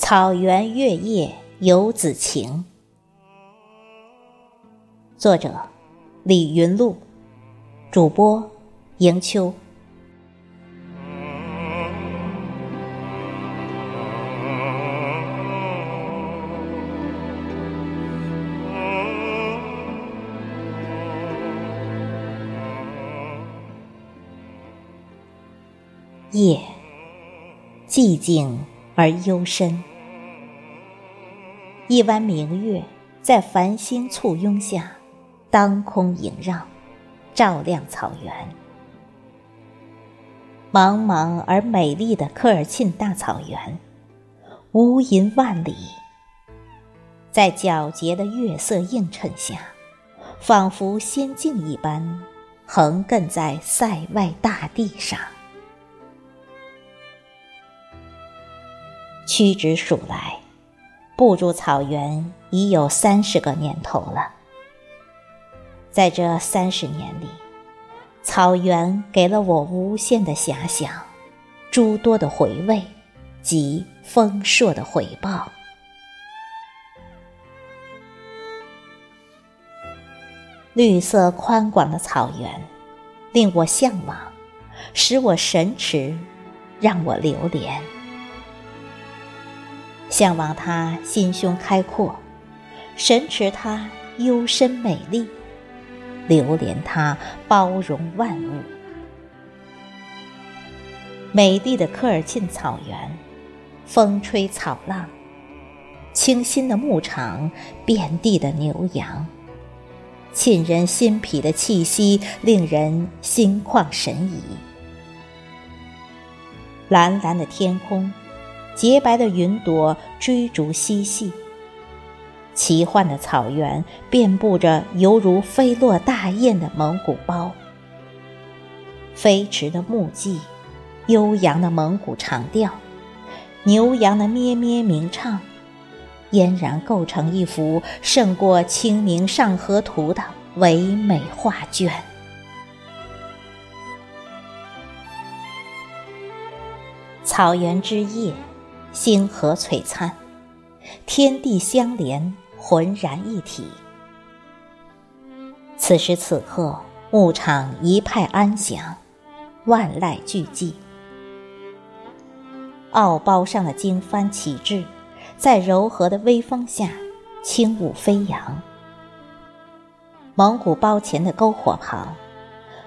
草原月夜游子情。作者：李云露，主播：迎秋。夜，寂静而幽深。一弯明月在繁星簇拥下，当空萦绕，照亮草原。茫茫而美丽的科尔沁大草原，无垠万里，在皎洁的月色映衬下，仿佛仙境一般，横亘在塞外大地上。屈指数来，步入草原已有三十个年头了。在这三十年里，草原给了我无限的遐想，诸多的回味及丰硕的回报。绿色宽广的草原，令我向往，使我神驰，让我流连。向往他心胸开阔，神驰他幽深美丽，流连他包容万物。美丽的科尔沁草原，风吹草浪，清新的牧场，遍地的牛羊，沁人心脾的气息，令人心旷神怡。蓝蓝的天空。洁白的云朵追逐嬉戏，奇幻的草原遍布着犹如飞落大雁的蒙古包，飞驰的木屐，悠扬的蒙古长调，牛羊的咩咩鸣唱，俨然构成一幅胜过《清明上河图》的唯美画卷。草原之夜。星河璀璨，天地相连，浑然一体。此时此刻，牧场一派安详，万籁俱寂。敖包上的经幡旗帜，在柔和的微风下轻舞飞扬。蒙古包前的篝火旁，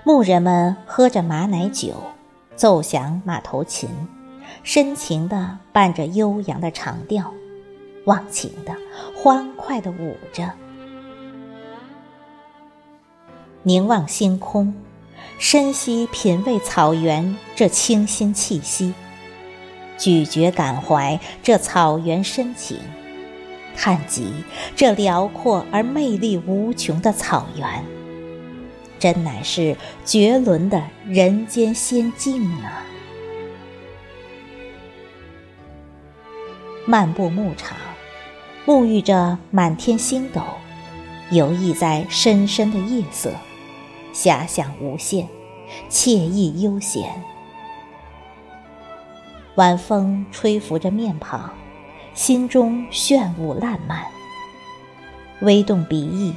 牧人们喝着马奶酒，奏响马头琴。深情的伴着悠扬的长调，忘情的、欢快的舞着。凝望星空，深吸品味草原这清新气息，咀嚼感怀这草原深情，叹及这辽阔而魅力无穷的草原，真乃是绝伦的人间仙境啊！漫步牧场，沐浴着满天星斗，游弋在深深的夜色，遐想无限，惬意悠闲。晚风吹拂着面庞，心中炫舞烂漫，微动鼻翼，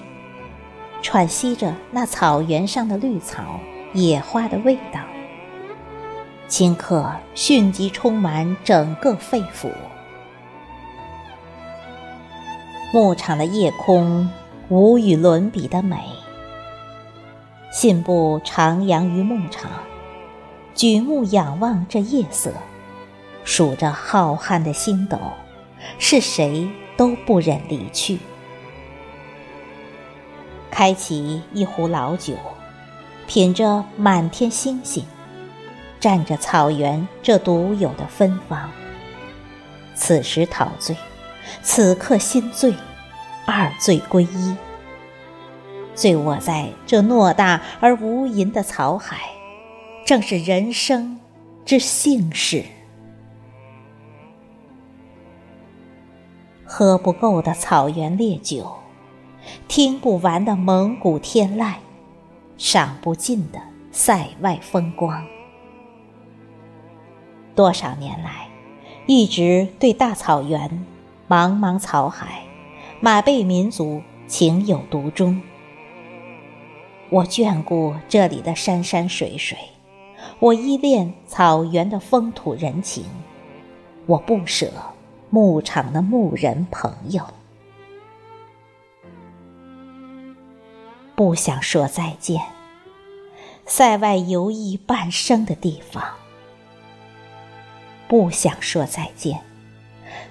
喘息着那草原上的绿草、野花的味道，顷刻迅即充满整个肺腑。牧场的夜空无与伦比的美，信步徜徉于牧场，举目仰望这夜色，数着浩瀚的星斗，是谁都不忍离去。开启一壶老酒，品着满天星星，蘸着草原这独有的芬芳，此时陶醉。此刻心醉，二醉归一。醉卧在这偌大而无垠的草海，正是人生之幸事。喝不够的草原烈酒，听不完的蒙古天籁，赏不尽的塞外风光。多少年来。一直对大草原、茫茫草海、马背民族情有独钟。我眷顾这里的山山水水，我依恋草原的风土人情，我不舍牧场的牧人朋友，不想说再见。塞外游弋半生的地方，不想说再见。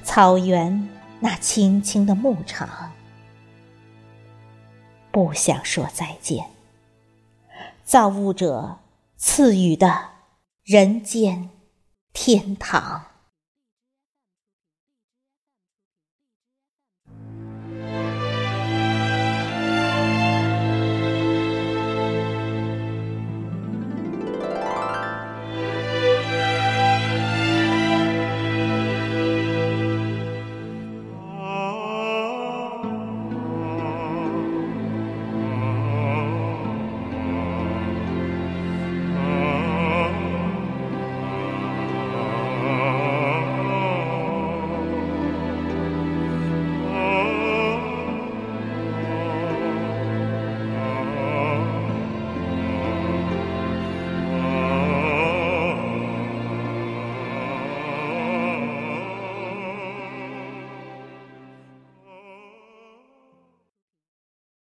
草原那青青的牧场，不想说再见。造物者赐予的人间天堂。